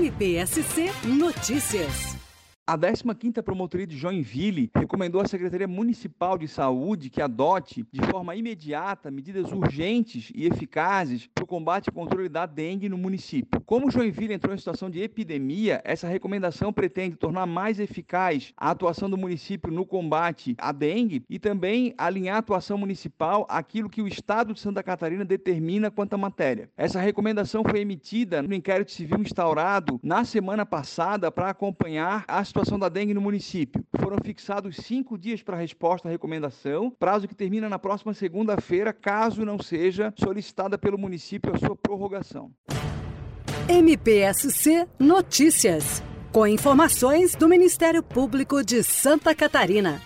MPSC Notícias. A 15ª Promotoria de Joinville recomendou à Secretaria Municipal de Saúde que adote, de forma imediata, medidas urgentes e eficazes para o combate e controle da dengue no município. Como Joinville entrou em situação de epidemia, essa recomendação pretende tornar mais eficaz a atuação do município no combate à dengue e também alinhar a atuação municipal àquilo que o Estado de Santa Catarina determina quanto à matéria. Essa recomendação foi emitida no inquérito civil instaurado na semana passada para acompanhar a situação situação da dengue no município. Foram fixados cinco dias para resposta à recomendação, prazo que termina na próxima segunda-feira, caso não seja solicitada pelo município a sua prorrogação. MPSC Notícias. Com informações do Ministério Público de Santa Catarina.